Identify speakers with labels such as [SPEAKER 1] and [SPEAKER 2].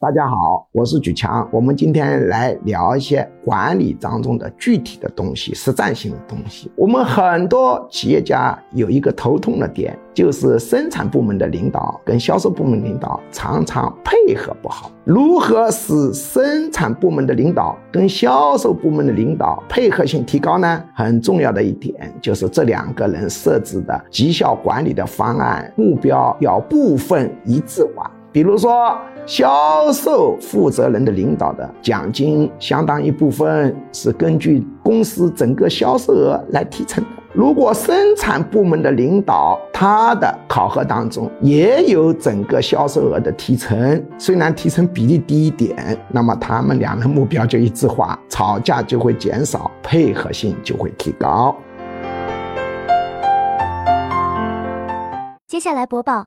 [SPEAKER 1] 大家好，我是举强。我们今天来聊一些管理当中的具体的东西、实战性的东西。我们很多企业家有一个头痛的点，就是生产部门的领导跟销售部门领导常常配合不好。如何使生产部门的领导跟销售部门的领导配合性提高呢？很重要的一点就是这两个人设置的绩效管理的方案目标要部分一致化。比如说，销售负责人的领导的奖金相当一部分是根据公司整个销售额来提成的。如果生产部门的领导他的考核当中也有整个销售额的提成，虽然提成比例低一点，那么他们两人目标就一致化，吵架就会减少，配合性就会提高。
[SPEAKER 2] 接下来播报。